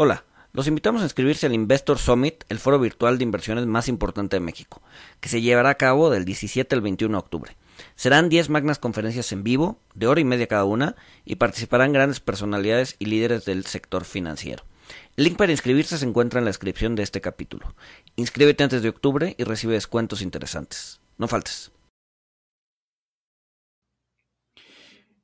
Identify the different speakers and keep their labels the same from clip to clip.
Speaker 1: Hola, los invitamos a inscribirse al Investor Summit, el foro virtual de inversiones más importante de México, que se llevará a cabo del 17 al 21 de octubre. Serán 10 magnas conferencias en vivo, de hora y media cada una, y participarán grandes personalidades y líderes del sector financiero. El link para inscribirse se encuentra en la descripción de este capítulo. Inscríbete antes de octubre y recibe descuentos interesantes. No faltes.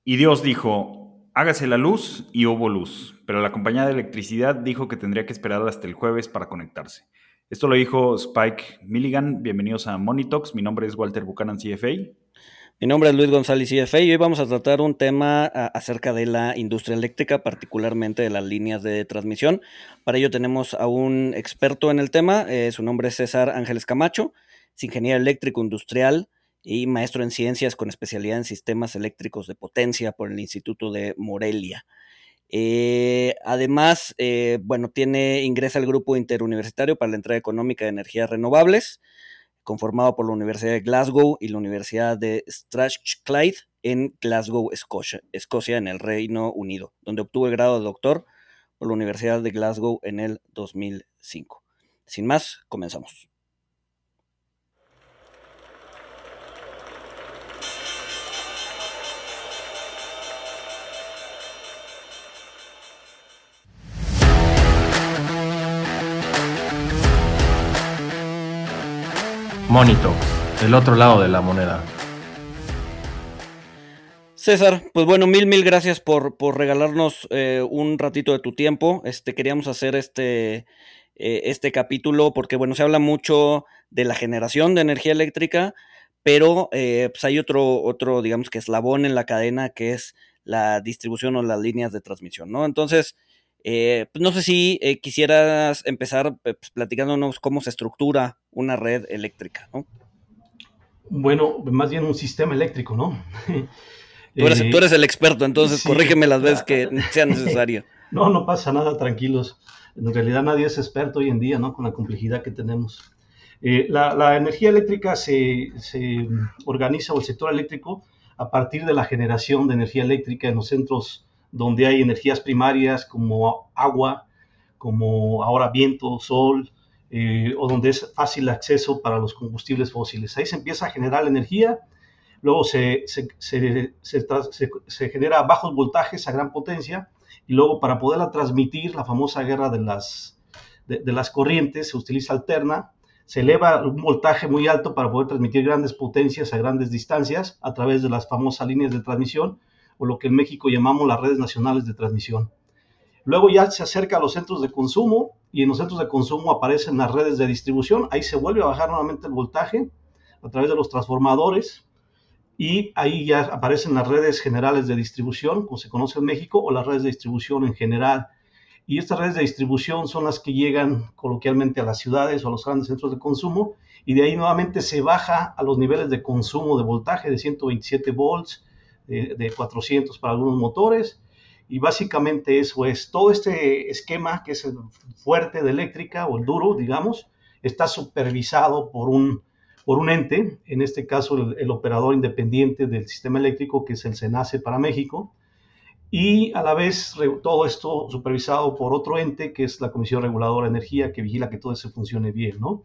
Speaker 2: Y Dios dijo, Hágase la luz y hubo luz, pero la compañía de electricidad dijo que tendría que esperar hasta el jueves para conectarse. Esto lo dijo Spike Milligan. Bienvenidos a Monitox. Mi nombre es Walter Buchanan, CFA.
Speaker 1: Mi nombre es Luis González, CFA, y hoy vamos a tratar un tema acerca de la industria eléctrica, particularmente de las líneas de transmisión. Para ello tenemos a un experto en el tema, eh, su nombre es César Ángeles Camacho, es ingeniero eléctrico industrial, y maestro en ciencias con especialidad en sistemas eléctricos de potencia por el Instituto de Morelia. Eh, además, eh, bueno, tiene, ingresa al grupo interuniversitario para la entrega económica de energías renovables, conformado por la Universidad de Glasgow y la Universidad de Strathclyde en Glasgow, Escocia, Escocia, en el Reino Unido, donde obtuvo el grado de doctor por la Universidad de Glasgow en el 2005. Sin más, comenzamos.
Speaker 3: Monito, el otro lado de la moneda.
Speaker 1: César, pues bueno, mil, mil gracias por, por regalarnos eh, un ratito de tu tiempo. Este, queríamos hacer este, eh, este capítulo porque, bueno, se habla mucho de la generación de energía eléctrica, pero eh, pues hay otro, otro, digamos que eslabón en la cadena que es la distribución o las líneas de transmisión, ¿no? Entonces, eh, pues no sé si eh, quisieras empezar pues, platicándonos cómo se estructura una red eléctrica, ¿no?
Speaker 4: Bueno, más bien un sistema eléctrico, ¿no?
Speaker 1: Tú eres, tú eres el experto, entonces corrígeme las veces que sea necesario.
Speaker 4: No, no pasa nada, tranquilos. En realidad nadie es experto hoy en día, ¿no? Con la complejidad que tenemos. Eh, la, la, energía eléctrica se, se, organiza, o el sector eléctrico, a partir de la generación de energía eléctrica en los centros donde hay energías primarias como agua, como ahora viento, sol, eh, o donde es fácil acceso para los combustibles fósiles. Ahí se empieza a generar energía, luego se, se, se, se, genera bajos voltajes a gran potencia, y luego para poderla transmitir, la famosa guerra de las, de, de las corrientes se utiliza alterna, se eleva un voltaje muy alto para poder transmitir grandes potencias a grandes distancias a través de las famosas líneas de transmisión, o lo que en México llamamos las redes nacionales de transmisión. Luego ya se acerca a los centros de consumo y en los centros de consumo aparecen las redes de distribución. Ahí se vuelve a bajar nuevamente el voltaje a través de los transformadores y ahí ya aparecen las redes generales de distribución, como se conoce en México, o las redes de distribución en general. Y estas redes de distribución son las que llegan coloquialmente a las ciudades o a los grandes centros de consumo y de ahí nuevamente se baja a los niveles de consumo de voltaje de 127 volts, de, 400 para algunos motores. Y básicamente eso es, todo este esquema que es el fuerte de eléctrica o el duro, digamos, está supervisado por un, por un ente, en este caso el, operador independiente del sistema eléctrico, que es el SENACE para México, y a la vez todo esto supervisado por otro ente, que es la Comisión Reguladora de Energía, que vigila que todo eso funcione bien, ¿no?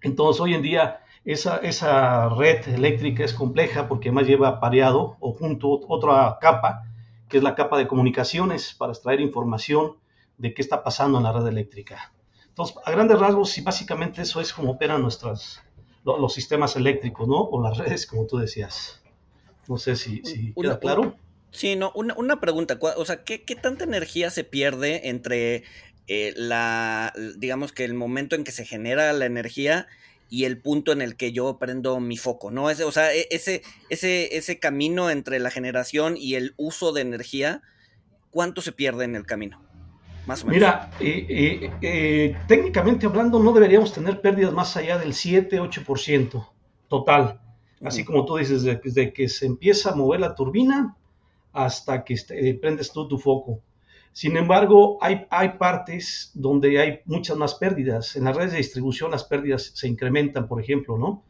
Speaker 4: Entonces, hoy en día, esa, esa red eléctrica es compleja porque además lleva pareado o junto otra capa, que es la capa de comunicaciones para extraer información de qué está pasando en la red eléctrica. Entonces, a grandes rasgos, y básicamente eso es como operan nuestras, los, sistemas eléctricos, ¿no? O las redes, como tú decías. No sé si, si queda claro.
Speaker 1: Sí, no, una, una, pregunta, o sea, ¿qué, ¿qué, tanta energía se pierde entre eh, la, digamos que el momento en que se genera la energía y el punto en el que yo prendo mi foco, ¿no? Ese, o sea, e, ese, ese, ese camino entre la generación y el uso de energía, ¿cuánto se pierde en el camino?
Speaker 4: Más o menos. Mira, eh, eh, eh, técnicamente hablando, no deberíamos tener pérdidas más allá del 7-8% total. Así como tú dices, desde, que se empieza a mover la turbina hasta que prendes tú tu foco. Sin embargo, hay, hay partes donde hay muchas más pérdidas. En las redes de distribución las pérdidas se incrementan, por ejemplo, ¿no?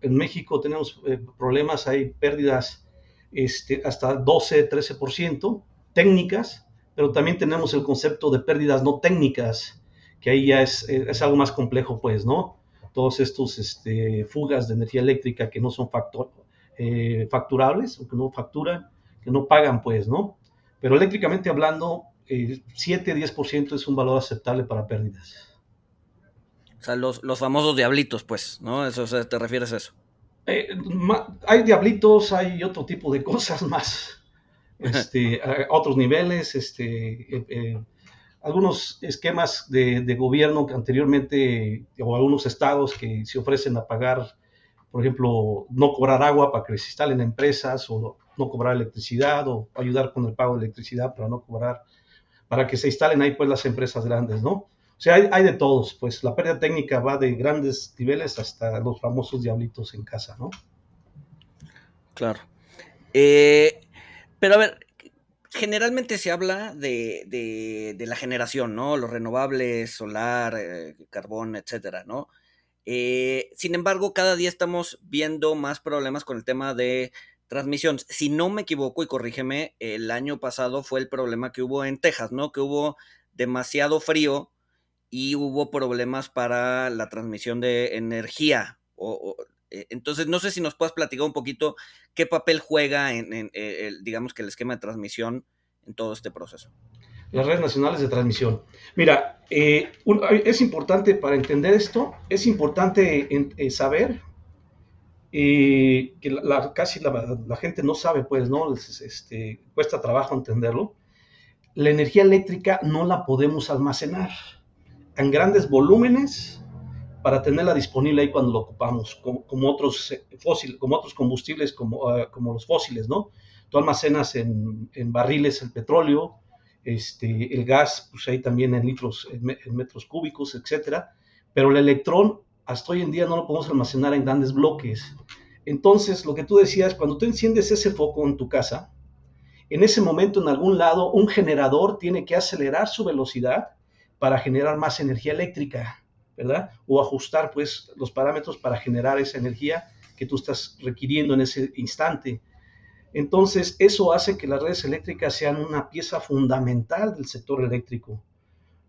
Speaker 4: En México tenemos eh, problemas, hay pérdidas este, hasta 12, 13% técnicas, pero también tenemos el concepto de pérdidas no técnicas, que ahí ya es, es algo más complejo, pues, ¿no? Todos estos este, fugas de energía eléctrica que no son factor, eh, facturables, o que no facturan, que no pagan, pues, ¿no? Pero eléctricamente hablando, 7-10% es un valor aceptable para pérdidas.
Speaker 1: O sea, los, los famosos diablitos, pues, ¿no? Eso, ¿Te refieres a eso?
Speaker 4: Eh, hay diablitos, hay otro tipo de cosas más, este, a otros niveles, este, eh, eh, algunos esquemas de, de, gobierno que anteriormente, o algunos estados que se ofrecen a pagar, por ejemplo, no cobrar agua para que se instalen empresas, o no cobrar electricidad, o ayudar con el pago de electricidad para no cobrar, para que se instalen ahí pues las empresas grandes, ¿no? O sea, hay, de todos, pues la pérdida técnica va de grandes niveles hasta los famosos diablitos en casa, ¿no?
Speaker 1: Claro. Eh, pero a ver, generalmente se habla de, la generación, ¿no? Los renovables, solar, eh, carbón, etcétera, ¿no? Eh, sin embargo, cada día estamos viendo más problemas con el tema de transmisión. Si no me equivoco, y corrígeme, el año pasado fue el problema que hubo en Texas, ¿no? Que hubo demasiado frío y hubo problemas para la transmisión de energía. O, eh, entonces, no sé si nos puedes platicar un poquito qué papel juega en, eh, digamos que el esquema de transmisión en todo este proceso.
Speaker 4: Las redes nacionales de transmisión. Mira, eh, es importante para entender esto, es importante saber que casi la, gente no sabe, pues, ¿no? Este, cuesta trabajo entenderlo. La energía eléctrica no la podemos almacenar en grandes volúmenes para tenerla disponible ahí cuando lo ocupamos, como, otros eh, fósiles, como otros combustibles, como, ah, como los fósiles, ¿no? Tú almacenas en, en, barriles el petróleo, este, el gas, pues ahí también en litros, en, metros cúbicos, etcétera, pero el electrón hasta hoy en día no lo podemos almacenar en grandes bloques. Entonces, lo que tú decías, cuando tú enciendes ese foco en tu casa, en ese momento en algún lado un generador tiene que acelerar su velocidad para generar más energía eléctrica, ¿verdad? O ajustar pues los parámetros para generar esa energía que tú estás requiriendo en ese instante. Entonces, eso hace que las redes eléctricas sean una pieza fundamental del sector eléctrico,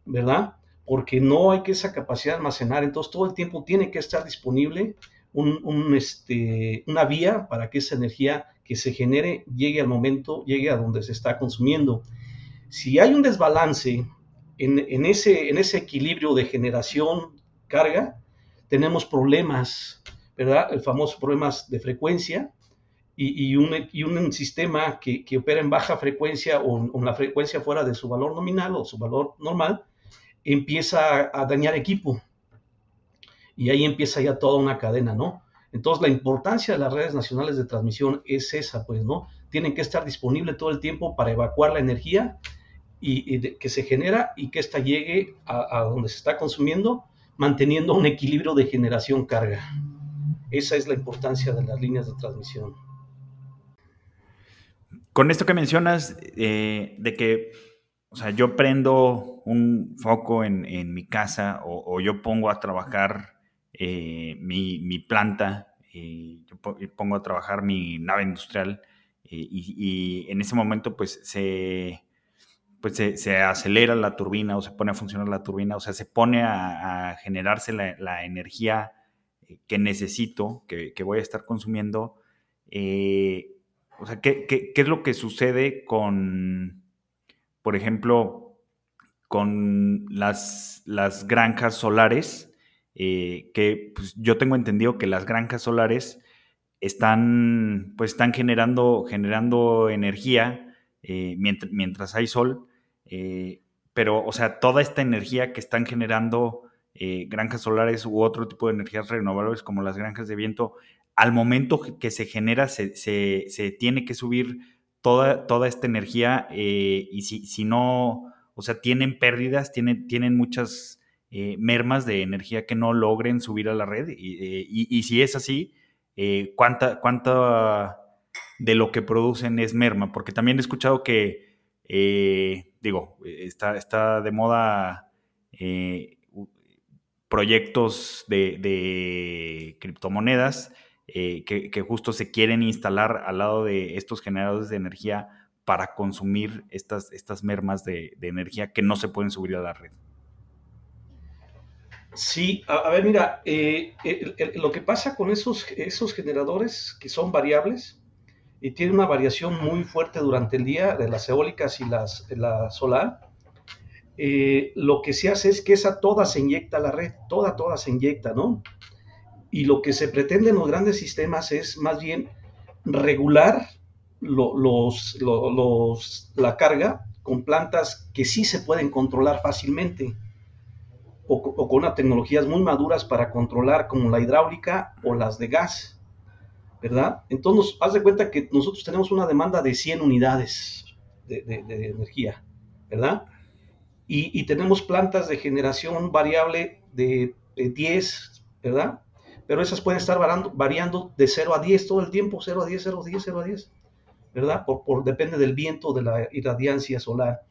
Speaker 4: ¿verdad? Porque no hay que esa capacidad de almacenar, entonces todo el tiempo tiene que estar disponible un, este, una vía para que esa energía que se genere llegue al momento, llegue a donde se está consumiendo. Si hay un desbalance en, ese, en ese equilibrio de generación-carga tenemos problemas, ¿verdad? El famoso problemas de frecuencia y, un, y un, sistema que, que, opera en baja frecuencia o en la frecuencia fuera de su valor nominal o su valor normal, empieza a, dañar equipo. Y ahí empieza ya toda una cadena, ¿no? Entonces la importancia de las redes nacionales de transmisión es esa, pues, ¿no? Tienen que estar disponibles todo el tiempo para evacuar la energía y, que se genera y que ésta llegue a, donde se está consumiendo, manteniendo un equilibrio de generación-carga. Esa es la importancia de las líneas de transmisión.
Speaker 2: Con esto que mencionas, eh, de que, o sea, yo prendo un foco en, mi casa o, yo pongo a trabajar eh, mi, planta, eh, yo pongo a trabajar mi nave industrial y, en ese momento pues se, pues se, acelera la turbina o se pone a funcionar la turbina, o sea, se pone a, generarse la, energía eh, que necesito, que, voy a estar consumiendo. Eh, o sea, ¿qué, es lo que sucede con, por ejemplo, con las, las granjas solares? Eh, que pues, yo tengo entendido que las granjas solares están, pues, están generando, generando energía mientras, mientras, hay sol, eh, pero, o sea, toda esta energía que están generando eh, granjas solares u otro tipo de energías renovables como las granjas de viento, al momento que se genera, se, tiene que subir toda, toda esta energía eh, y si, si, no, o sea, tienen pérdidas, tienen, tienen muchas mermas de energía que no logren subir a la red. Y, y si es así, ¿cuánta, ¿cuánta de lo que producen es merma? Porque también he escuchado que eh, digo, está, está de moda eh, proyectos de, criptomonedas eh, que, justo se quieren instalar al lado de estos generadores de energía para consumir estas, estas mermas de, energía que no se pueden subir a la red?
Speaker 4: Sí, a, ver, mira, eh, lo que pasa con esos, esos generadores que son variables y tienen una variación muy fuerte durante el día de las eólicas y las, la solar, eh, lo que se hace es que esa toda se inyecta a la red, toda, toda se inyecta, ¿no? Y lo que se pretende en los grandes sistemas es más bien regular los, la carga con plantas que sí se pueden controlar fácilmente o, o, con tecnologías muy maduras para controlar como la hidráulica o las de gas, ¿verdad? Entonces, haz de cuenta que nosotros tenemos una demanda de 100 unidades de, de energía, ¿verdad? y, tenemos plantas de generación variable de, 10, ¿verdad? Pero esas pueden estar variando, variando, de 0 a 10 todo el tiempo, 0 a 10, 0 a 10, 0 a 10, ¿verdad? Por, por, depende del viento, de la irradiancia solar,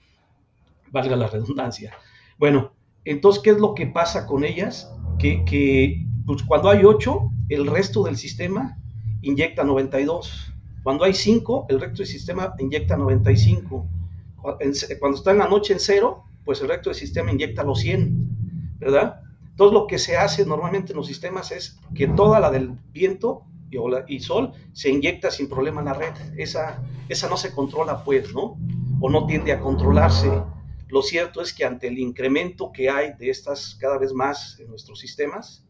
Speaker 4: valga la redundancia. Bueno, entonces, ¿qué es lo que pasa con ellas? Que, pues cuando hay 8, el resto del sistema inyecta 92. Cuando hay 5, el resto del sistema inyecta 95. Cuando está en la noche en 0, pues el resto del sistema inyecta los 100, ¿verdad? Entonces lo que se hace normalmente en los sistemas es que toda la del viento y, sol se inyecta sin problema en la red. Esa, esa no se controla pues, ¿no? O no tiende a controlarse. Lo cierto es que ante el incremento que hay de estas cada vez más en nuestros sistemas,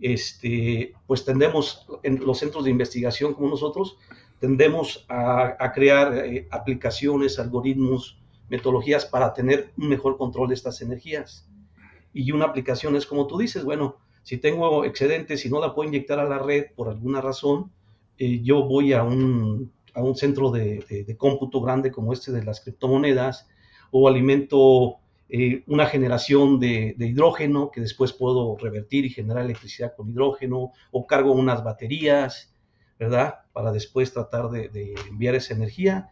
Speaker 4: este, pues tendemos, en los centros de investigación como nosotros, tendemos a, a crear eh, aplicaciones, algoritmos, metodologías para tener un mejor control de estas energías. Y una aplicación es como tú dices, bueno, si tengo excedentes y no la puedo inyectar a la red por alguna razón, eh, yo voy a un, a un centro de, de, cómputo grande como este de las criptomonedas o alimento eh, una generación de, de, hidrógeno que después puedo revertir y generar electricidad con hidrógeno o cargo unas baterías, ¿verdad? Para después tratar de, enviar esa energía.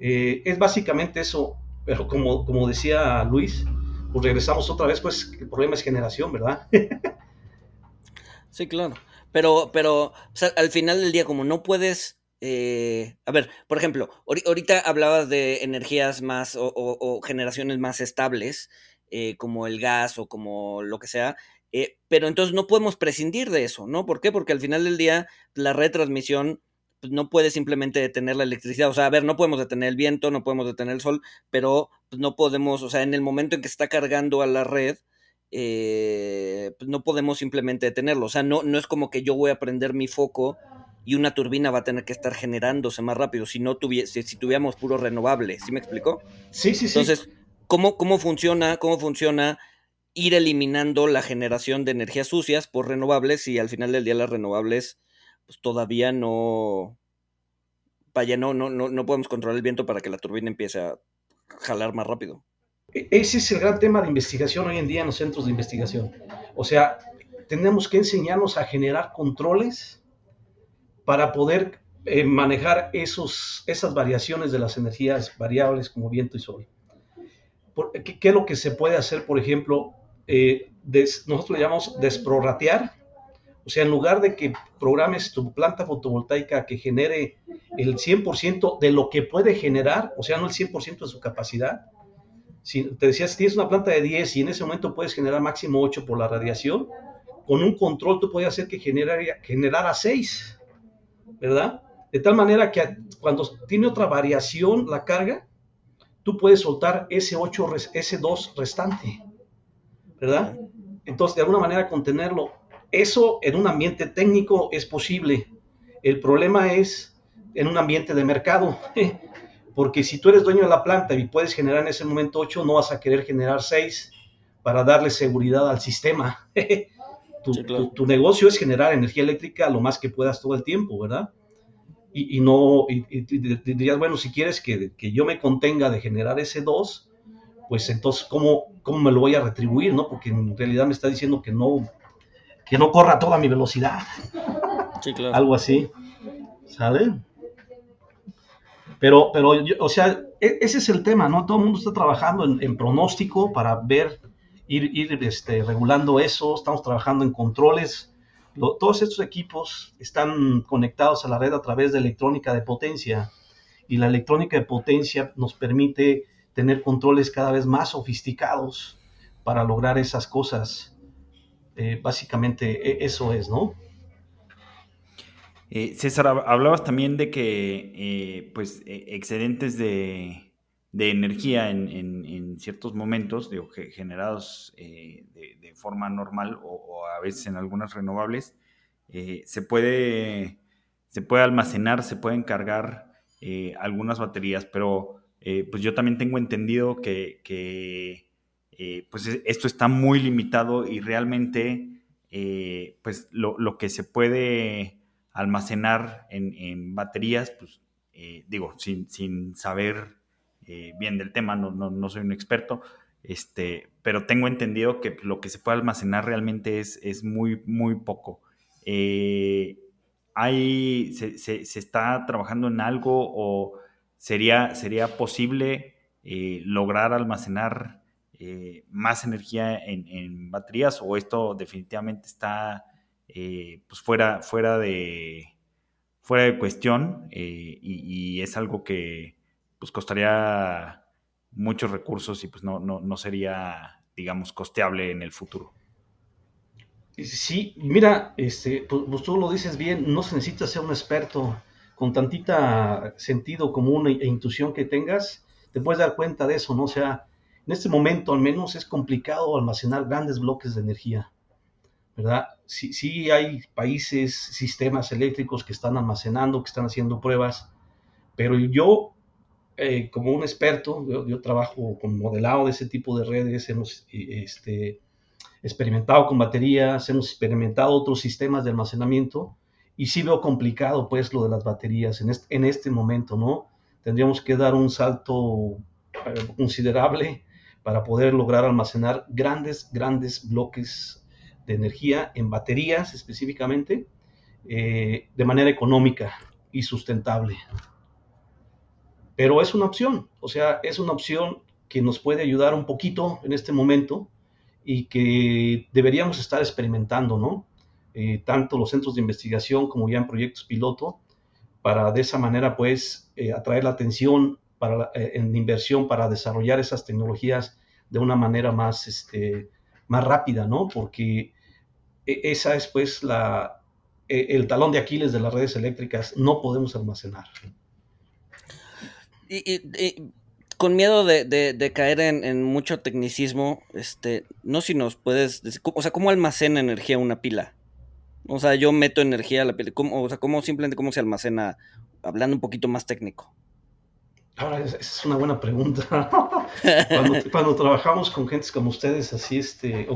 Speaker 4: Eh, es básicamente eso, pero como, como decía Luis, pues regresamos otra vez, pues el problema es generación, ¿verdad?
Speaker 1: sí, claro. Pero, pero al final del día, como no puedes... Eh, a ver, por ejemplo, ahorita hablabas de energías más o, generaciones más estables, eh, como el gas o como lo que sea, eh, pero entonces no podemos prescindir de eso, ¿no? ¿Por qué? Porque al final del día la retransmisión pues no puede simplemente detener la electricidad. O sea, a ver, no podemos detener el viento, no podemos detener el sol, pero pues, no podemos, o sea, en el momento en que está cargando a la red, eh, pues no podemos simplemente detenerlo. O sea, no, no es como que yo voy a prender mi foco y una turbina va a tener que estar generándose más rápido si no tuviese, si tuviéramos puro renovable. ¿Sí me explicó?
Speaker 4: Sí, sí,
Speaker 1: sí. Entonces, ¿cómo, cómo funciona? ¿Cómo funciona? ir eliminando la generación de energías sucias por renovables y al final del día las renovables pues todavía no, vaya, no, no, no, no podemos controlar el viento para que la turbina empiece a jalar más rápido.
Speaker 4: Ese es el gran tema de investigación hoy en día en los centros de investigación. O sea, tenemos que enseñarnos a generar controles para poder eh, manejar esos, esas variaciones de las energías variables como viento y sol. ¿Qué, qué es lo que se puede hacer, por ejemplo? Eh, nosotros le llamamos desprorratear o sea, en lugar de que programes tu planta fotovoltaica que genere el 100% de lo que puede generar, o sea, no el 100% de su capacidad, si te decías, si tienes una planta de 10 y en ese momento puedes generar máximo 8 por la radiación, con un control tú puedes hacer que generara, generara 6, ¿verdad? De tal manera que cuando tiene otra variación la carga, tú puedes soltar ese 8, ese 2 restante, ¿verdad? Entonces, de alguna manera contenerlo eso en un ambiente técnico es posible. El problema es en un ambiente de mercado. Porque si tú eres dueño de la planta y puedes generar en ese momento 8, no vas a querer generar 6 para darle seguridad al sistema. tu, negocio es generar energía eléctrica lo más que puedas todo el tiempo, ¿verdad? Y, no, y, dirías, bueno, si quieres que, yo me contenga de generar ese 2, pues entonces, ¿cómo, ¿cómo me lo voy a retribuir, no? Porque en realidad me está diciendo que no, que no corra toda mi velocidad. Sí, claro. Algo así. ¿Sale? Pero, pero, o sea, e, ese es el tema, ¿no? Todo el mundo está trabajando en, pronóstico para ver, ir, ir este, regulando eso. Estamos trabajando en controles. todos estos equipos están conectados a la red a través de electrónica de potencia. y la electrónica de potencia nos permite tener controles cada vez más sofisticados para lograr esas cosas. Eh, básicamente e, eso es, ¿no?
Speaker 2: Eh, César, hablabas también de que eh, pues e, excedentes de, energía en, ciertos momentos, generados de, forma normal o, a veces en algunas renovables, se, puede, se puede almacenar, se pueden cargar algunas baterías, pero pues yo también tengo entendido que eh, pues e, esto está muy limitado y realmente eh, pues lo, que se puede almacenar en, baterías, pues eh, digo, sin, saber bien del tema, no, soy un experto, este, pero tengo entendido que lo que se puede almacenar realmente es, es muy, muy poco. hay, se, se, está trabajando en algo o sería, sería posible lograr almacenar eh, más energía en, baterías o esto definitivamente está eh, pues fuera, fuera, de, fuera de cuestión eh, y, es algo que pues costaría muchos recursos y pues no, no, sería, digamos, costeable en el futuro.
Speaker 4: Sí, mira, este, pues, pues, tú lo dices bien, no se necesita ser un experto con tantita sentido común e, e intuición que tengas, te puedes dar cuenta de eso, ¿no? O sea, en este momento al menos es complicado almacenar grandes bloques de energía, ¿verdad? Sí, sí hay países, sistemas eléctricos que están almacenando, que están haciendo pruebas, pero yo, eh, como un experto, yo, trabajo con modelado de ese tipo de redes, hemos este, experimentado con baterías, hemos experimentado otros sistemas de almacenamiento y sí veo complicado pues lo de las baterías en este, en este momento, ¿no? Tendríamos que dar un salto eh, considerable para poder lograr almacenar grandes, grandes bloques energía en baterías específicamente eh, de manera económica y sustentable. Pero es una opción, o sea, es una opción que nos puede ayudar un poquito en este momento y que deberíamos estar experimentando, ¿no? Eh, tanto los centros de investigación como ya en proyectos piloto, para de esa manera, pues, eh, atraer la atención para eh, en inversión para desarrollar esas tecnologías de una manera más, este, más rápida, ¿no? Porque esa es pues la, e, el talón de Aquiles de las redes eléctricas, no podemos almacenar.
Speaker 1: Y, con miedo de, caer en, mucho tecnicismo, este, no si nos puedes decir, o sea, ¿cómo almacena energía una pila? O sea, yo meto energía a la pila, ¿cómo, o sea, ¿cómo simplemente cómo se almacena, hablando un poquito más técnico?
Speaker 4: Ahora, esa es una buena pregunta. cuando, trabajamos con gentes como ustedes, así, este,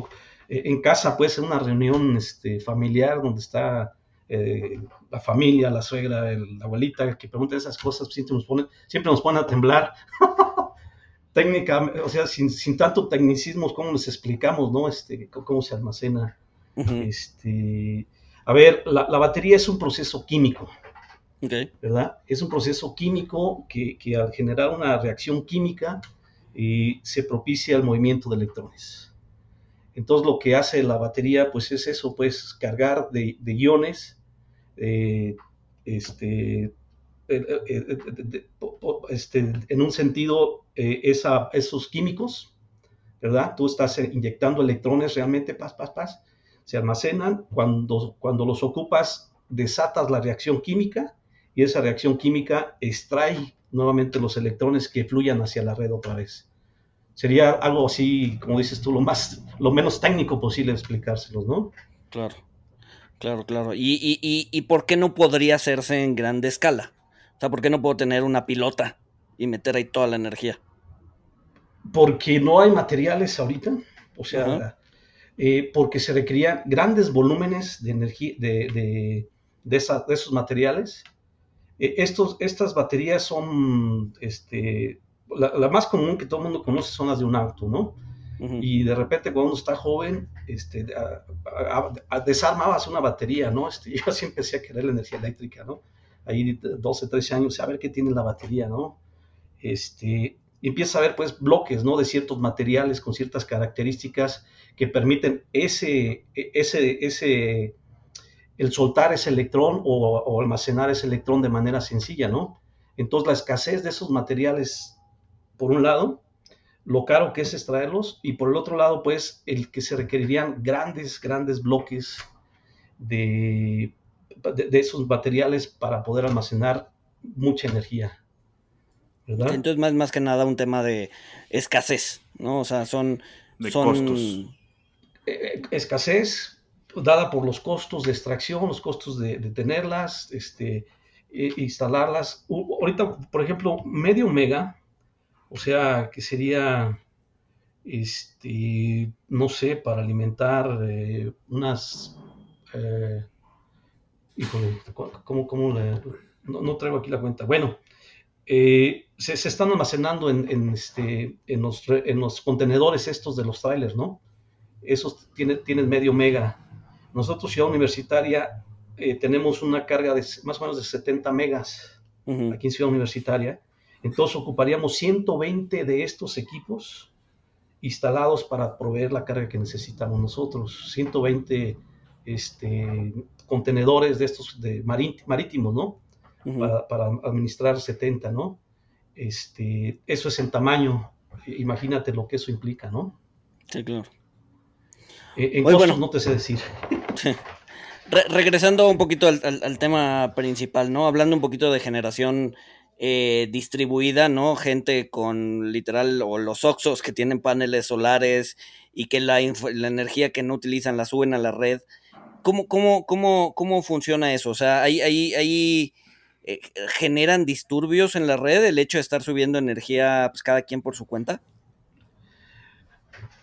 Speaker 4: en casa puede ser una reunión este, familiar donde está eh, la familia, la suegra, la abuelita, que preguntan esas cosas, siempre nos ponen, siempre nos ponen a temblar. Técnica, o sea, sin, sin, tanto tecnicismo, ¿cómo les explicamos, no? Este, cómo se almacena. este, a ver, la, la batería es un proceso químico. ¿verdad? Es un proceso químico que, al generar una reacción química eh, se propicia el movimiento de electrones. Entonces lo que hace la batería pues es eso, pues cargar de, iones eh, este, en un sentido eh, esos químicos, ¿verdad? Tú estás inyectando electrones realmente, paz, paz, paz, se almacenan, cuando, cuando los ocupas desatas la reacción química y esa reacción química extrae nuevamente los electrones que fluyan hacia la red otra vez. Sería algo así, como dices tú, lo más, lo menos técnico posible explicárselos, ¿no?
Speaker 1: Claro, claro, claro. ¿Y, y, y, por qué no podría hacerse en grande escala? O sea, ¿por qué no puedo tener una pilota y meter ahí toda la energía?
Speaker 4: Porque no hay materiales ahorita, o sea, eh, porque se requerían grandes volúmenes de energía, de, de, de esos materiales eh, estos, estas baterías son, este, la, más común que todo el mundo conoce son las de un auto, ¿no? Y de repente cuando uno está joven, este, desarmabas una batería, ¿no? Este, yo así empecé a querer la energía eléctrica, ¿no? Ahí 12, 13 años, a ver qué tiene la batería, ¿no? Este, y empieza a ver pues bloques, ¿no? De ciertos materiales con ciertas características que permiten ese, e, ese, ese el soltar ese electrón o, almacenar ese electrón de manera sencilla, ¿no? Entonces la escasez de esos materiales, por un lado, lo caro que es extraerlos, y por el otro lado, pues el que se requerirían grandes, grandes bloques de, de, esos materiales para poder almacenar mucha energía.
Speaker 1: ¿verdad? Entonces, más, más que nada un tema de escasez, ¿no? O sea, son... costos.
Speaker 4: Eh, eh, escasez dada por los costos de extracción, los costos de, tenerlas, este, e, instalarlas. ahorita, por ejemplo, medio mega, o sea, que sería, este, no sé, para alimentar eh, unas eh, híjole, ¿cómo, no, traigo aquí la cuenta. Bueno, eh, se, están almacenando en, este, en, los, contenedores estos de los trailers, ¿no? Esos tienen, tienen medio mega. Nosotros, Ciudad Universitaria, eh, tenemos una carga de más o menos de 70 megas aquí en Ciudad Universitaria. Entonces ocuparíamos 120 de estos equipos instalados para proveer la carga que necesitamos nosotros. 120 este, contenedores de estos de marítimos, ¿no? para, administrar 70, ¿no? Este, eso es en tamaño. Imagínate lo que eso implica, ¿no?
Speaker 1: Sí, claro.
Speaker 4: E, en costos no te sé decir.
Speaker 1: regresando un poquito al, tema principal, ¿no? Hablando un poquito de generación eh, distribuida, ¿no? Gente con literal, o los Oxos que tienen paneles solares y que la, la energía que no utilizan la suben a la red. ¿Cómo, cómo, cómo, cómo funciona eso? O sea, ahí, ahí, ahí eh, generan disturbios en la red el hecho de estar subiendo energía pues, cada quien por su cuenta.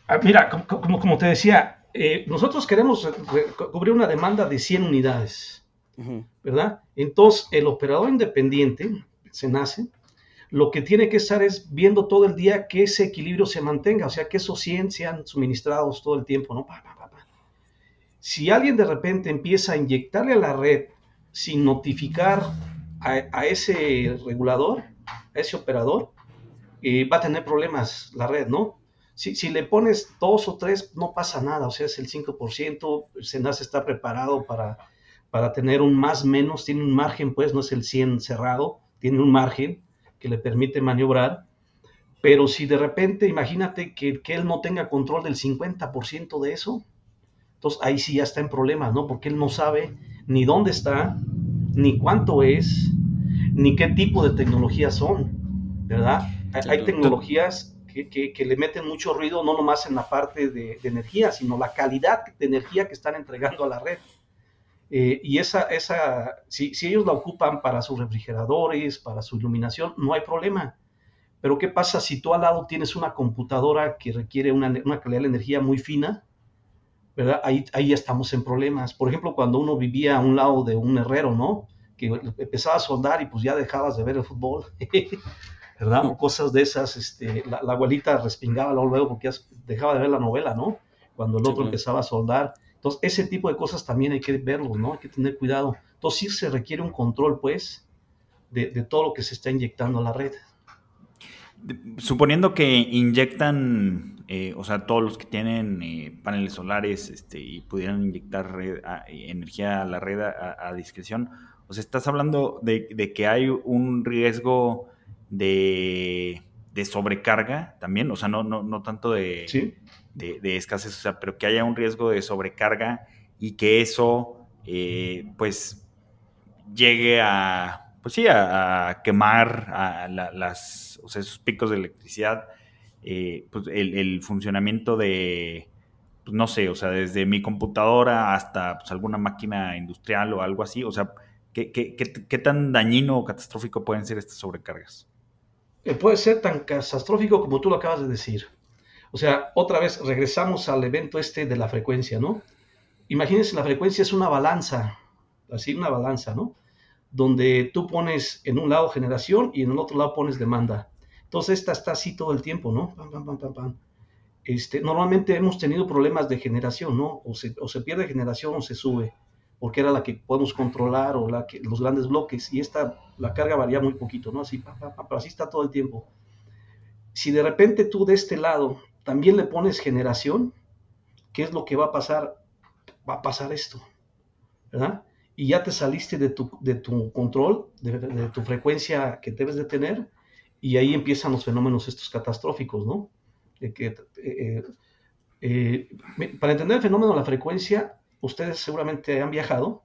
Speaker 4: Ah, mira, como, como, te decía, eh, nosotros queremos cubrir una demanda de 100 unidades, ¿verdad? Entonces, el operador independiente, se nace, lo que tiene que estar es viendo todo el día que ese equilibrio se mantenga, o sea, que esos 100 sean suministrados todo el tiempo, ¿no? si alguien de repente empieza a inyectarle a la red sin notificar a, ese regulador, a ese operador, eh, va a tener problemas la red, ¿no? Si, si, le pones dos o tres, no pasa nada, o sea, es el 5%, Senase está preparado para, para tener un más menos, tiene un margen, pues no es el 100 cerrado, tiene un margen que le permite maniobrar, pero si de repente, imagínate que, que él no tenga control del 50% de eso, entonces ahí sí ya está en problemas, ¿no? Porque él no sabe ni dónde está, ni cuánto es, ni qué tipo de tecnologías son, ¿verdad? Hay, tecnologías que, le meten mucho ruido, no nomás en la parte de, energía, sino la calidad de energía que están entregando a la red. Eh, y esa, esa si, ellos la ocupan para sus refrigeradores, para su iluminación, no hay problema. Pero ¿qué pasa si tú al lado tienes una computadora que requiere una, una calidad de energía muy fina? ¿verdad? Ahí, ahí estamos en problemas. Por ejemplo, cuando uno vivía a un lado de un herrero, ¿no? Que empezaba a soldar y pues ya dejabas de ver el fútbol, ¿verdad? O cosas de esas, este, la, abuelita respingaba luego porque dejaba de ver la novela, ¿no? Cuando el otro empezaba a soldar. Entonces, ese tipo de cosas también hay que verlo, ¿no? Hay que tener cuidado. Entonces, sí se requiere un control, pues, de, de todo lo que se está inyectando a la red.
Speaker 2: Suponiendo que inyectan eh, o sea, todos los que tienen eh, paneles solares este, y pudieran inyectar energía a la red a, discreción, o sea, estás hablando de, que hay un riesgo de, sobrecarga también, o sea, no, no, no tanto de, de, escasez, o sea, pero que haya un riesgo de sobrecarga y que eso, eh, pues, llegue a, pues sí, a, quemar a las, o sea, esos picos de electricidad eh, pues el, funcionamiento de, pues no sé, o sea, desde mi computadora hasta pues, alguna máquina industrial o algo así, o sea, ¿qué, qué, tan dañino o catastrófico pueden ser estas sobrecargas?
Speaker 4: Eh, puede ser tan catastrófico como tú lo acabas de decir. O sea, otra vez regresamos al evento este de la frecuencia, ¿no? Imagínense, la frecuencia es una balanza, así una balanza, ¿no? Donde tú pones en un lado generación y en el otro lado pones demanda. Entonces esta está así todo el tiempo, ¿no? Este, normalmente hemos tenido problemas de generación, ¿no? O se, pierde generación o se sube, porque era la que podemos controlar o la que, los grandes bloques, y esta, la carga varía muy poquito, ¿no? Así, pero así está todo el tiempo. Si de repente tú de este lado también le pones generación, ¿qué es lo que va a pasar? Va a pasar esto, ¿verdad? y ya te saliste de tu, de tu control, de, tu frecuencia que debes de tener, y ahí empiezan los fenómenos estos catastróficos, ¿no? que, eh, eh, para entender el fenómeno de la frecuencia, ustedes seguramente han viajado,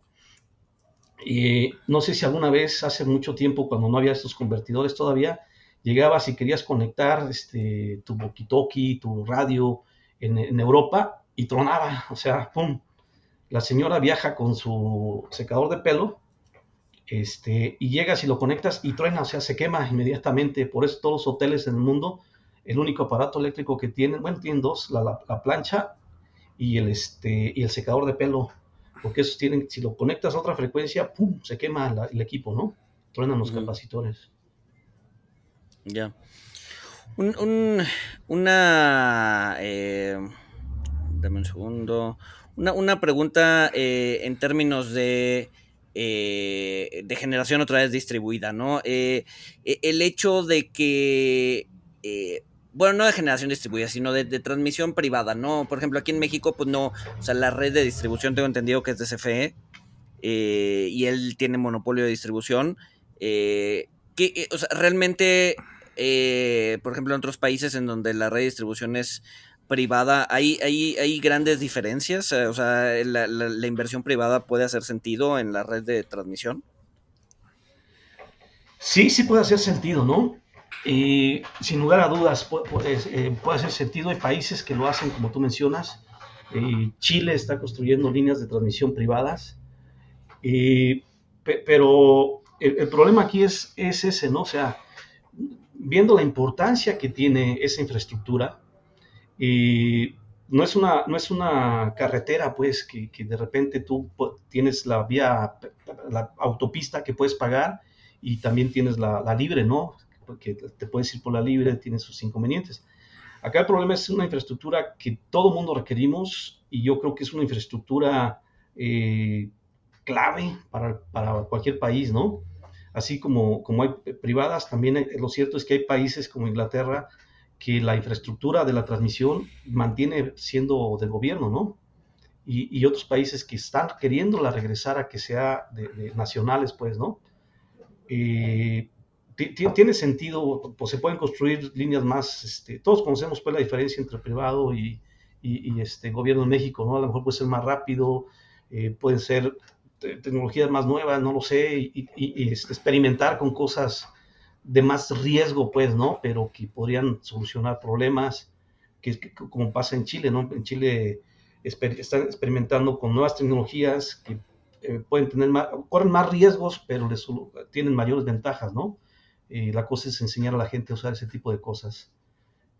Speaker 4: y no sé si alguna vez, hace mucho tiempo, cuando no había estos convertidores todavía, llegabas y querías conectar este, tu walkie tu radio en, en Europa y tronaba, o sea, ¡pum! la señora viaja con su secador de pelo este, y llegas y lo conectas y truena, o sea, se quema inmediatamente. Por eso todos los hoteles en el mundo, el único aparato eléctrico que tienen, bueno, tienen dos, la, plancha y el, este, y el secador de pelo. Porque esos tienen, si lo conectas a otra frecuencia, ¡pum! se quema el equipo, ¿no? Truenan los capacitores.
Speaker 1: Ya. Un, una... Eh, dame un segundo una, pregunta eh, en términos de, eh, de generación otra vez distribuida, ¿no? Eh, e, el hecho de que, bueno, no de generación distribuida, sino de, transmisión privada, ¿no? Por ejemplo, aquí en México, pues no, o sea, la red de distribución tengo entendido que es de CFE y él tiene monopolio de distribución. que, o sea, realmente, por ejemplo, en otros países en donde la red de distribución es privada, ¿hay, hay, hay grandes diferencias? Eh, o sea, la, inversión privada puede hacer sentido en la red de transmisión?
Speaker 4: Sí, sí puede hacer sentido, ¿no? Y sin lugar a dudas puede, eh, puede, hacer sentido. Hay países que lo hacen, como tú mencionas. Eh, Chile está construyendo líneas de transmisión privadas. pero el, el, problema aquí es, es ese, ¿no? O sea, viendo la importancia que tiene esa infraestructura, y no es una, no es una carretera, pues, que, de repente tú tienes la vía, la autopista que puedes pagar y también tienes la, libre, ¿no? Porque te puedes ir por la libre, tiene sus inconvenientes. Acá el problema es una infraestructura que todo mundo requerimos y yo creo que es una infraestructura eh, clave para, para, cualquier país, ¿no? Así como, como hay privadas, también lo cierto es que hay países como Inglaterra que la infraestructura de la transmisión mantiene siendo del gobierno, ¿no? Y, otros países que están queriéndola regresar a que sea de, nacionales, pues, ¿no? Eh, tiene sentido, pues se pueden construir líneas más, este, todos conocemos pues la diferencia entre privado y, este gobierno en México, ¿no? A lo mejor puede ser más rápido, eh, pueden ser tecnologías más nuevas, no lo sé, y, este, experimentar con cosas de más riesgo, pues, ¿no? Pero que podrían solucionar problemas, que, como pasa en Chile, ¿no? En Chile están experimentando con nuevas tecnologías que eh, pueden tener más, corren más riesgos, pero tienen mayores ventajas, ¿no? Eh, la cosa es enseñar a la gente a usar ese tipo de cosas.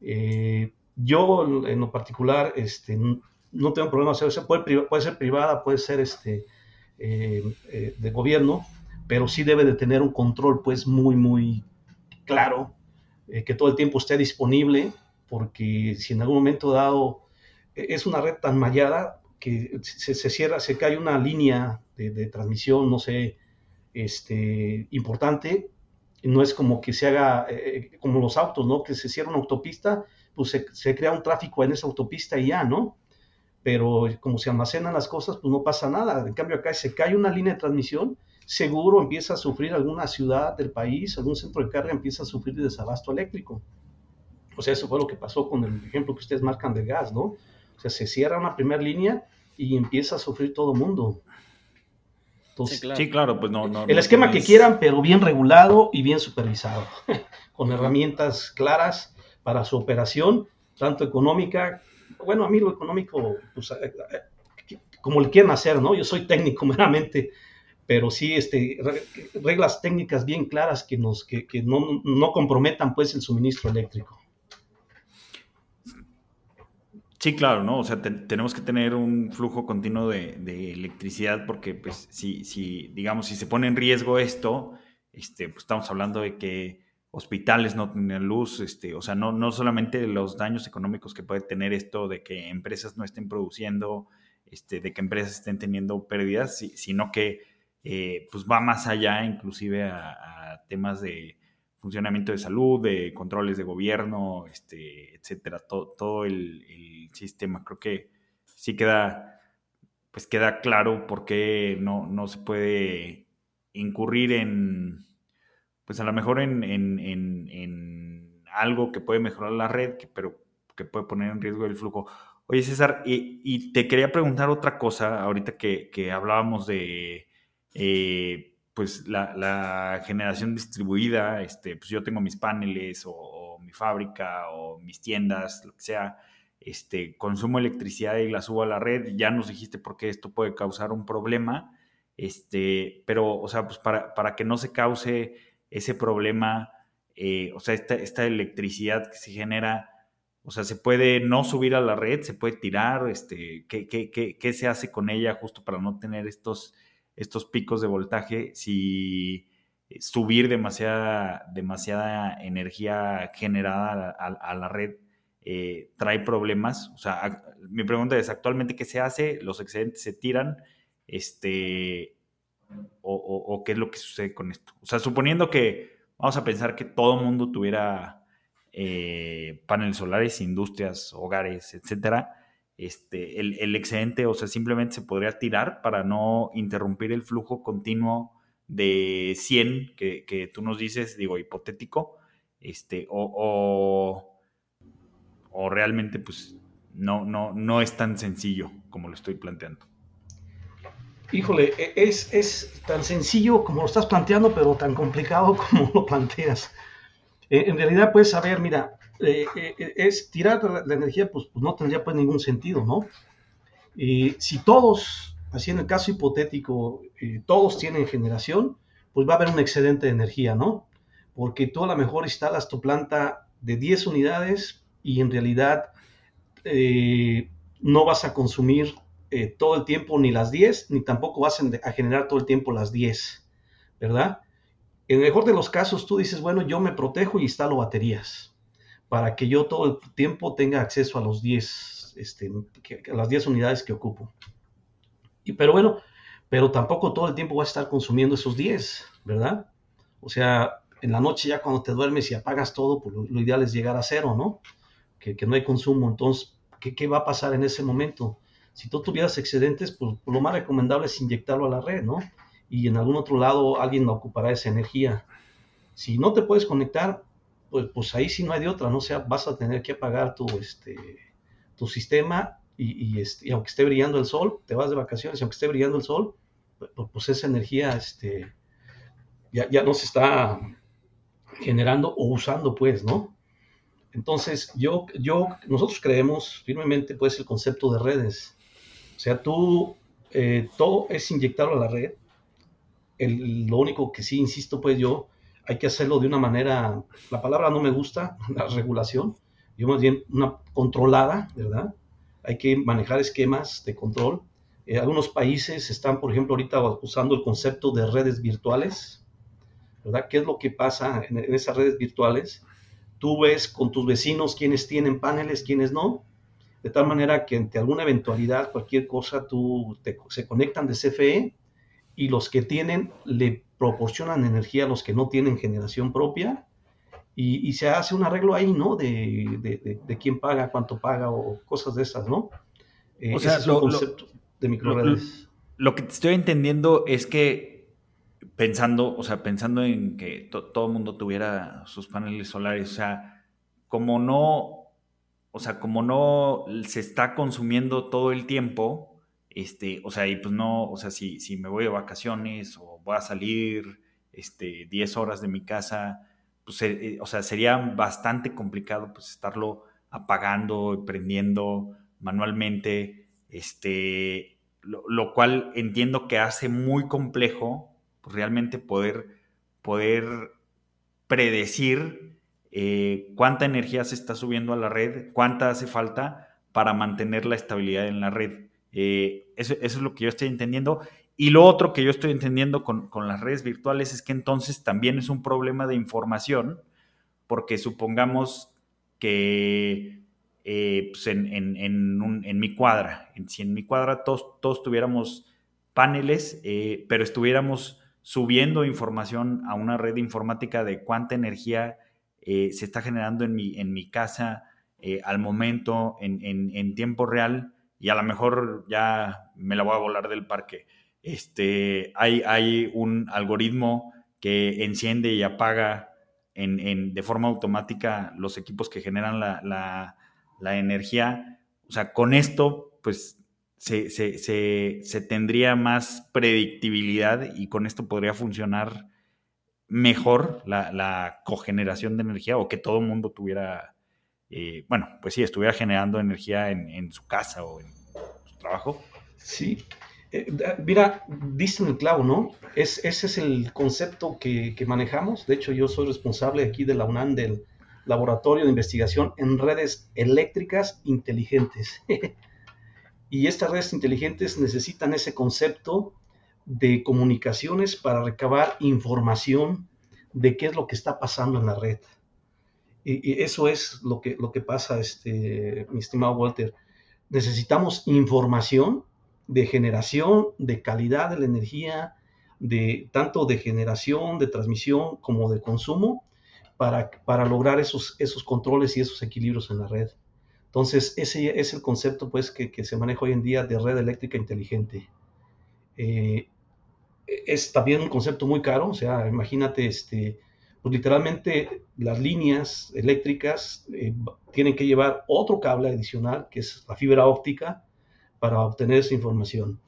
Speaker 4: Eh, yo, en lo particular, este, no tengo problema, o puede, puede, ser privada, puede ser este, de gobierno, pero sí debe de tener un control, pues, muy, muy claro, eh, que todo el tiempo esté disponible, porque si en algún momento dado eh, es una red tan mallada que se, cierra, se cae una línea de, transmisión, no sé, este, importante, no es como que se haga eh, como los autos, ¿no? Que se cierra una autopista, pues se, se, crea un tráfico en esa autopista y ya, ¿no? Pero como se almacenan las cosas, pues no pasa nada. En cambio acá se cae una línea de transmisión, seguro empieza a sufrir alguna ciudad del país, algún centro de carga empieza a sufrir de desabasto eléctrico. O sea, eso fue lo que pasó con el ejemplo que ustedes marcan del gas, ¿no? O sea, se cierra una primera línea y empieza a sufrir todo el mundo.
Speaker 2: sí, claro. pues no. no
Speaker 4: el esquema que quieran, pero bien regulado y bien supervisado, con herramientas claras para su operación, tanto económica, bueno, a mí lo económico, pues, eh, eh, como le quieran hacer, ¿no? Yo soy técnico meramente, pero sí este, reglas técnicas bien claras que, nos, que, que no, no, comprometan pues el suministro eléctrico.
Speaker 2: Sí, claro, ¿no? O sea, tenemos que tener un flujo continuo de, de, electricidad porque, pues, si, si, digamos, si se pone en riesgo esto, este, pues estamos hablando de que hospitales no tienen luz, este, o sea, no, no solamente los daños económicos que puede tener esto de que empresas no estén produciendo, este, de que empresas estén teniendo pérdidas, sino que eh, pues va más allá inclusive a, temas de funcionamiento de salud, de controles de gobierno, este, etcétera, todo, todo el, sistema. Creo que sí queda pues queda claro por qué no, no se puede incurrir en, pues a lo mejor en, en, algo que puede mejorar la red, pero que puede poner en riesgo el flujo. Oye, César, y, te quería preguntar otra cosa, ahorita que, hablábamos de eh, pues la, generación distribuida, este, pues yo tengo mis paneles o, mi fábrica o mis tiendas, lo que sea, este, consumo electricidad y la subo a la red, ya nos dijiste por qué esto puede causar un problema, este, pero, o sea, pues para, para que no se cause ese problema, eh, o sea, esta, esta, electricidad que se genera, o sea, se puede no subir a la red, se puede tirar, este, ¿qué, qué, qué, qué se hace con ella justo para no tener estos, estos picos de voltaje si eh, subir demasiada, demasiada energía generada a, la red eh, trae problemas. O sea, mi pregunta es, ¿actualmente qué se hace? ¿Los excedentes se tiran? Este, o, qué es lo que sucede con esto? O sea, suponiendo que vamos a pensar que todo el mundo tuviera eh, paneles solares, industrias, hogares, etcétera, este, el, excedente, o sea, simplemente se podría tirar para no interrumpir el flujo continuo de 100 que, tú nos dices, digo, hipotético, este, o, o, realmente pues no, no, no es tan sencillo como lo estoy planteando.
Speaker 4: Híjole, e, es, es tan sencillo como lo estás planteando, pero tan complicado como lo planteas. En realidad, puedes saber, mira, eh, eh, es tirar la, energía, pues, pues, no tendría pues ningún sentido, ¿no? Si todos, así en el caso hipotético, eh, todos tienen generación, pues va a haber un excedente de energía, ¿no? Porque tú a lo mejor instalas tu planta de 10 unidades y en realidad no vas a consumir todo el tiempo ni las 10, ni tampoco vas a generar todo el tiempo las 10, ¿verdad? En el mejor de los casos, tú dices, bueno, yo me protejo y instalo baterías para que yo todo el tiempo tenga acceso a los 10, este, a las 10 unidades que ocupo. Y, pero bueno, pero tampoco todo el tiempo va a estar consumiendo esos 10, ¿verdad? O sea, en la noche ya cuando te duermes y apagas todo, pues lo, ideal es llegar a cero, ¿no? Que, no hay consumo. Entonces, ¿qué, ¿qué, va a pasar en ese momento? Si tú tuvieras excedentes, pues, pues lo más recomendable es inyectarlo a la red, ¿no? Y en algún otro lado alguien ocupará esa energía. Si no te puedes conectar, pues, pues ahí sí no hay de otra, ¿no? O sea, vas a tener que apagar tu, este, tu sistema y, este, aunque esté brillando el sol, te vas de vacaciones y aunque esté brillando el sol, pues, pues esa energía este, ya, ya no se está generando o usando, pues, ¿no? Entonces, yo, yo, nosotros creemos firmemente, pues, el concepto de redes. O sea, tú, eh, todo es inyectarlo a la red. El, lo único que sí, insisto, pues, yo, hay que hacerlo de una manera, la palabra no me gusta, la regulación, yo más bien una controlada, ¿verdad? Hay que manejar esquemas de control. Eh, algunos países están, por ejemplo, ahorita usando el concepto de redes virtuales, ¿verdad? ¿Qué es lo que pasa en, esas redes virtuales? Tú ves con tus vecinos quiénes tienen paneles, quiénes no, de tal manera que ante alguna eventualidad, cualquier cosa, tú se conectan de CFE y los que tienen le proporcionan energía a los que no tienen generación propia y, se hace un arreglo ahí, ¿no? De, de, quién paga, cuánto paga o cosas de esas, ¿no?
Speaker 2: Eh, o sea, es lo, concepto de microredes. Lo, que te estoy entendiendo es que pensando, o sea, pensando en que todo el mundo tuviera sus paneles solares, o sea, como no, o sea, como no se está consumiendo todo el tiempo, este, o sea, y pues no, o sea, si, si me voy de vacaciones o voy a salir este, 10 horas de mi casa, pues, eh, o sea, sería bastante complicado pues estarlo apagando y prendiendo manualmente, este, lo, cual entiendo que hace muy complejo pues, realmente poder, poder predecir eh, cuánta energía se está subiendo a la red, cuánta hace falta para mantener la estabilidad en la red. Eh, eso, es lo que yo estoy entendiendo. Y lo otro que yo estoy entendiendo con, las redes virtuales es que entonces también es un problema de información, porque supongamos que eh, pues en, mi cuadra, si en mi cuadra todos, tuviéramos paneles, pero estuviéramos subiendo información a una red informática de cuánta energía se está generando en mi, en mi casa al momento, en, en tiempo real, y a lo mejor ya me la voy a volar del parque. Este, hay, hay un algoritmo que enciende y apaga en, de forma automática los equipos que generan la, energía. O sea, con esto, pues se, se, tendría más predictibilidad y con esto podría funcionar mejor la, cogeneración de energía o que todo el mundo tuviera, eh, bueno, pues sí, estuviera generando energía en, su casa o en su trabajo.
Speaker 4: Sí. Eh, mira, diste en el clavo, ¿no? Es, ese es el concepto que, que, manejamos. De hecho, yo soy responsable aquí de la UNAM del Laboratorio de Investigación en Redes Eléctricas Inteligentes. y estas redes inteligentes necesitan ese concepto de comunicaciones para recabar información de qué es lo que está pasando en la red. Y, eso es lo que, lo que pasa, este, mi estimado Walter. Necesitamos información de generación, de calidad de la energía, de tanto de generación, de transmisión como de consumo, para, para lograr esos, esos controles y esos equilibrios en la red. Entonces, ese es el concepto pues, que, que se maneja hoy en día de red eléctrica inteligente. Eh, es también un concepto muy caro, o sea, imagínate, este, pues literalmente las líneas eléctricas eh, tienen que llevar otro cable adicional, que es la fibra óptica, para obtener esa información.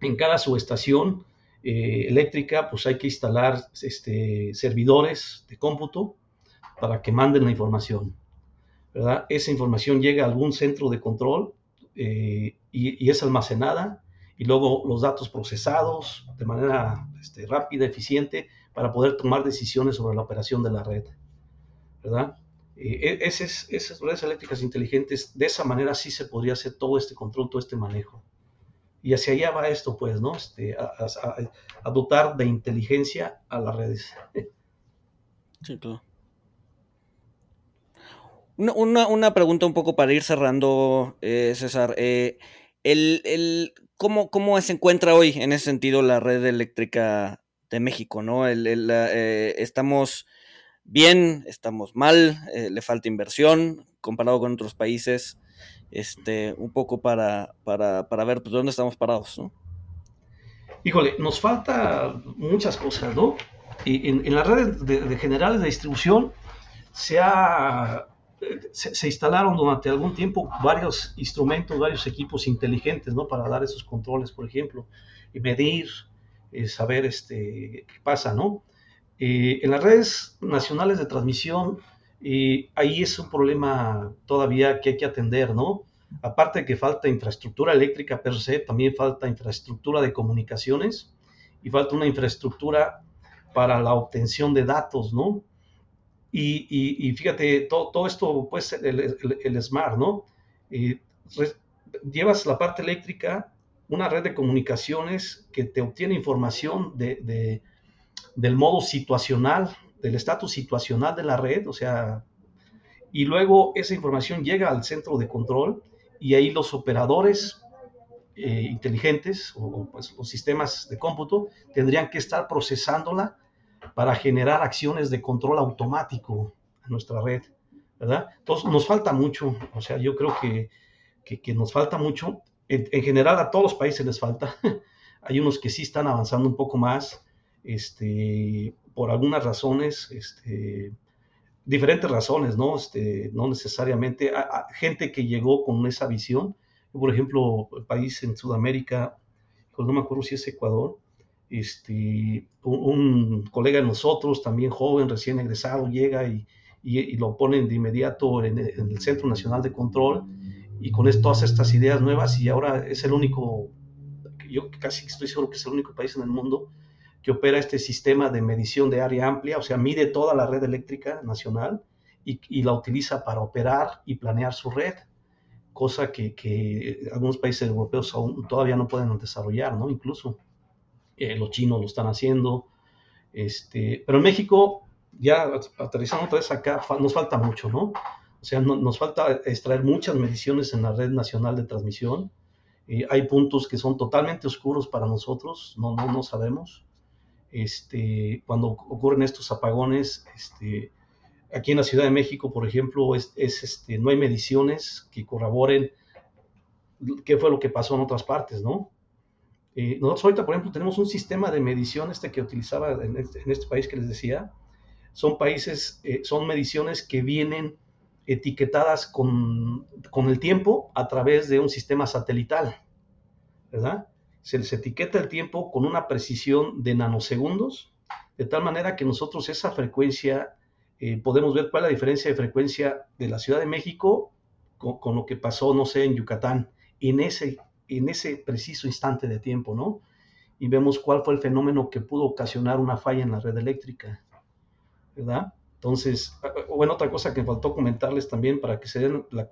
Speaker 4: En cada subestación eh, eléctrica, pues hay que instalar este, servidores de cómputo para que manden la información. ¿verdad? Esa información llega a algún centro de control eh, y, y es almacenada y luego los datos procesados de manera este, rápida, eficiente, para poder tomar decisiones sobre la operación de la red. ¿Verdad? Eh, e, esas, redes eléctricas inteligentes, de esa manera sí se podría hacer todo este control, todo este manejo. Y hacia allá va esto, pues, ¿no? Este, a, dotar de inteligencia a las redes.
Speaker 1: Sí, claro. Una, pregunta un poco para ir cerrando, eh, César. Eh, el, el, ¿cómo, se encuentra hoy en ese sentido la red eléctrica de México? ¿no? Eh, estamos bien, estamos mal, eh, le falta inversión comparado con otros países, este, un poco para, para, ver pues, dónde estamos parados. ¿no?
Speaker 4: Híjole, nos falta muchas cosas, ¿no? Y en, las redes de, generales de distribución se ha se, instalaron durante algún tiempo varios instrumentos, varios equipos inteligentes, ¿no? Para dar esos controles, por ejemplo, y medir, eh, saber este, qué pasa, ¿no? Eh, en las redes nacionales de transmisión, eh, ahí es un problema todavía que hay que atender, ¿no? Aparte de que falta infraestructura eléctrica per se, también falta infraestructura de comunicaciones y falta una infraestructura para la obtención de datos, ¿no? Y, fíjate, todo, todo, esto, pues, el, el, Smart, ¿no? llevas la parte eléctrica, una red de comunicaciones que te obtiene información de, del modo situacional, del estatus situacional de la red, o sea, y luego esa información llega al centro de control y ahí los operadores eh, inteligentes o pues, los sistemas de cómputo tendrían que estar procesándola para generar acciones de control automático en nuestra red, ¿verdad? Entonces nos falta mucho, o sea, yo creo que, que, nos falta mucho. En, general a todos los países les falta. Hay unos que sí están avanzando un poco más, este, por algunas razones, este, diferentes razones, ¿no? Este, no necesariamente. gente que llegó con esa visión, por ejemplo, el país en Sudamérica, no me acuerdo si es Ecuador, este, un, colega de nosotros, también joven, recién egresado, llega y, y, lo ponen de inmediato en, el Centro Nacional de Control y con esto todas estas ideas nuevas y ahora es el único, yo casi estoy seguro que es el único país en el mundo que opera este sistema de medición de área amplia, o sea, mide toda la red eléctrica nacional y, y la utiliza para operar y planear su red, cosa que, que algunos países europeos aún todavía no pueden desarrollar, ¿no? Incluso. Eh, los chinos lo están haciendo, este, pero en México, ya aterrizando otra vez acá, nos falta mucho, ¿no? O sea, nos falta extraer muchas mediciones en la red nacional de transmisión. Eh, hay puntos que son totalmente oscuros para nosotros, no, no, no sabemos. Este, cuando ocurren estos apagones, este, aquí en la Ciudad de México, por ejemplo, es, este, no hay mediciones que corroboren qué fue lo que pasó en otras partes, ¿no? Eh, nosotros ahorita, por ejemplo, tenemos un sistema de medición este que utilizaba en este, este país que les decía. Son países, eh, son mediciones que vienen etiquetadas con, con, el tiempo a través de un sistema satelital, ¿verdad? Se les etiqueta el tiempo con una precisión de nanosegundos, de tal manera que nosotros esa frecuencia eh, podemos ver cuál es la diferencia de frecuencia de la Ciudad de México con, con, lo que pasó, no sé, en Yucatán, en ese, en ese preciso instante de tiempo, ¿no? Y vemos cuál fue el fenómeno que pudo ocasionar una falla en la red eléctrica, ¿verdad? Entonces, ah, ah, bueno, otra cosa que faltó comentarles también para que se den la,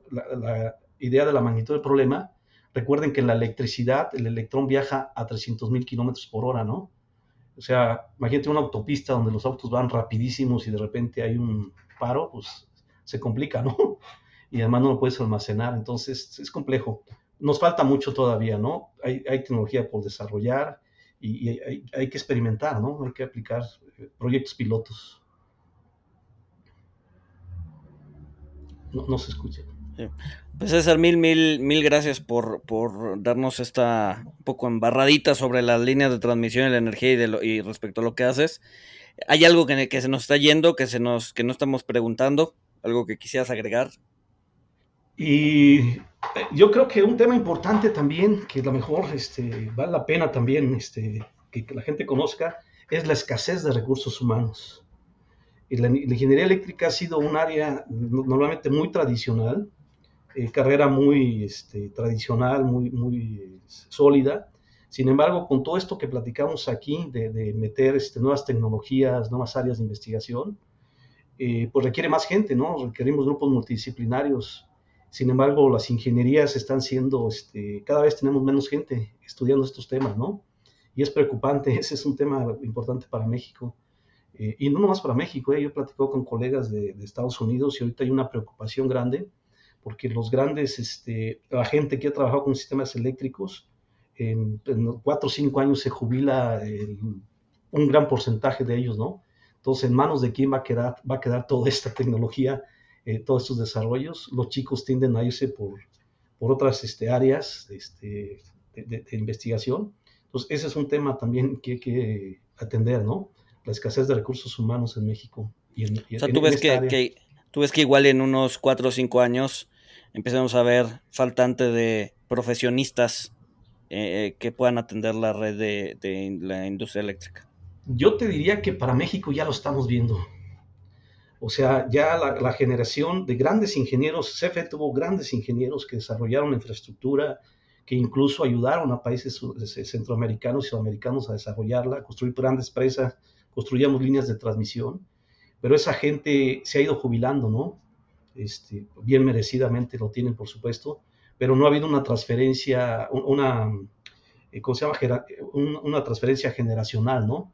Speaker 4: idea de la magnitud del problema, recuerden que en la electricidad el electrón viaja a 300.000 kilómetros por hora, ¿no? O sea, imagínate una autopista donde los autos van rapidísimos y de repente hay un paro, pues se complica, ¿no? Y además no lo puedes almacenar, entonces es complejo. Nos falta mucho todavía, ¿no? Hay, hay tecnología por desarrollar y, y hay, hay, que experimentar, ¿no? Hay que aplicar eh, proyectos pilotos. No, no se escucha.
Speaker 1: Sí. Pues César, mil, mil, mil gracias por, por, darnos esta un poco embarradita sobre las líneas de transmisión de la energía y, de lo, y respecto a lo que haces. ¿Hay algo que, que, se nos está yendo, que, se nos, que no estamos preguntando? ¿Algo que quisieras agregar?
Speaker 4: Y yo creo que un tema importante también, que a lo mejor este, vale la pena también este, que, que la gente conozca, es la escasez de recursos humanos. Y la, la, ingeniería eléctrica ha sido un área normalmente muy tradicional, eh, carrera muy este, tradicional, muy, muy sólida. Sin embargo, con todo esto que platicamos aquí de, de meter este, nuevas tecnologías, nuevas áreas de investigación, eh, pues requiere más gente, ¿no? Requerimos grupos multidisciplinarios. Sin embargo, las ingenierías están siendo, este, cada vez tenemos menos gente estudiando estos temas, ¿no? Y es preocupante, ese es un tema importante para México. Eh, y no nomás para México, eh, yo he platicado con colegas de, Estados Unidos y ahorita hay una preocupación grande porque los grandes, este, la gente que ha trabajado con sistemas eléctricos, en, en cuatro o cinco años se jubila un gran porcentaje de ellos, ¿no? Entonces, ¿en manos de quién va a quedar, va a quedar toda esta tecnología, eh, todos estos desarrollos? Los chicos tienden a irse por, por otras este, áreas este, de, de, de investigación. Entonces, ese es un tema también que hay que atender, ¿no? la escasez de recursos humanos en México. Y en, y
Speaker 1: o sea, tú ves que, que, tú ves que igual en unos cuatro o cinco años empezamos a ver faltante de profesionistas eh, que puedan atender la red de, de, la industria eléctrica.
Speaker 4: Yo te diría que para México ya lo estamos viendo. O sea, ya la, generación de grandes ingenieros, CFE tuvo grandes ingenieros que desarrollaron infraestructura, que incluso ayudaron a países centroamericanos y sudamericanos a desarrollarla, construir grandes presas, construíamos líneas de transmisión, pero esa gente se ha ido jubilando, ¿no? Este, bien merecidamente lo tienen, por supuesto, pero no ha habido una transferencia, una, eh, ¿cómo se llama? Una transferencia generacional, ¿no?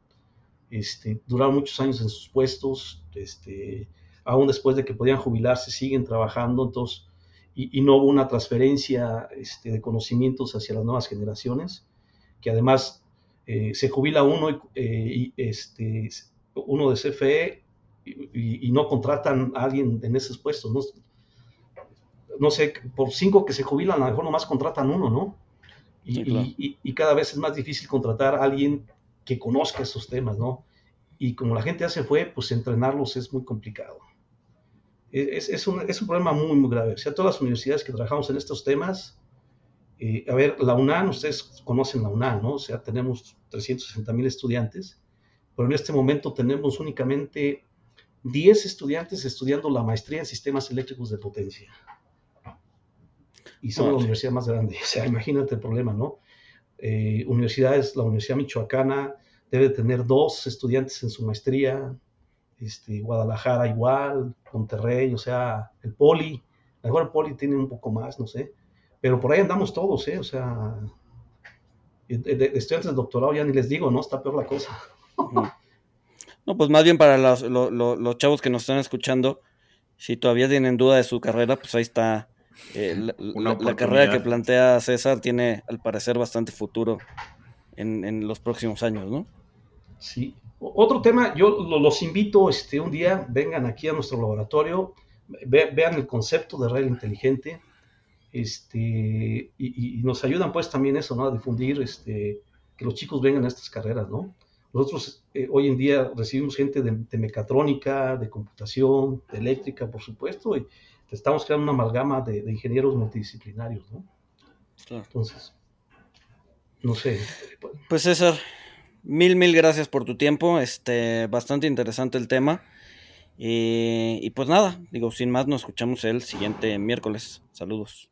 Speaker 4: Este, duraron muchos años en sus puestos, este, aún después de que podían jubilarse, siguen trabajando, entonces, y, y no hubo una transferencia este, de conocimientos hacia las nuevas generaciones, que además eh, se jubila uno, eh, y, este, uno de CFE y, y, no contratan a alguien en esos puestos. No, no, sé, por cinco que se jubilan, a lo mejor nomás contratan uno, ¿no? Y, sí, claro. y, cada vez es más difícil contratar a alguien que conozca esos temas, ¿no? Y como la gente ya se fue, pues entrenarlos es muy complicado. Es, es, un, es un problema muy, muy grave. O sea, todas las universidades que trabajamos en estos temas, eh, a ver, la UNAM, ustedes conocen la UNAM, ¿no? O sea, tenemos 360 mil estudiantes, pero en este momento tenemos únicamente 10 estudiantes estudiando la maestría en sistemas eléctricos de potencia. Y son okay. la universidad más grande. O sea, imagínate el problema, ¿no? Eh, universidades, la Universidad Michoacana debe tener dos estudiantes en su maestría, este, Guadalajara igual, Monterrey, o sea, el Poli, mejor el Poli tiene un poco más, no sé, pero por ahí andamos todos, ¿eh? O sea, estudiantes de doctorado ya ni les digo, ¿no? Está peor la cosa.
Speaker 1: No, pues más bien para los, los, chavos que nos están escuchando, si todavía tienen duda de su carrera, pues ahí está. Eh, la, la, la, carrera que plantea César tiene, al parecer, bastante futuro en, en los próximos años, ¿no?
Speaker 4: Sí. Otro tema, yo los invito este, un día, vengan aquí a nuestro laboratorio, ve, vean el concepto de red inteligente este, y, nos ayudan pues también eso, ¿no? A difundir, este, que los chicos vengan a estas carreras, ¿no? Nosotros eh, hoy en día recibimos gente de, mecatrónica, de computación, de eléctrica, por supuesto, y estamos creando una amalgama de, ingenieros multidisciplinarios, ¿no? Entonces, no sé.
Speaker 1: Pues César, mil, mil gracias por tu tiempo, este, bastante interesante el tema. y pues nada, digo, sin más, nos escuchamos el siguiente miércoles. Saludos.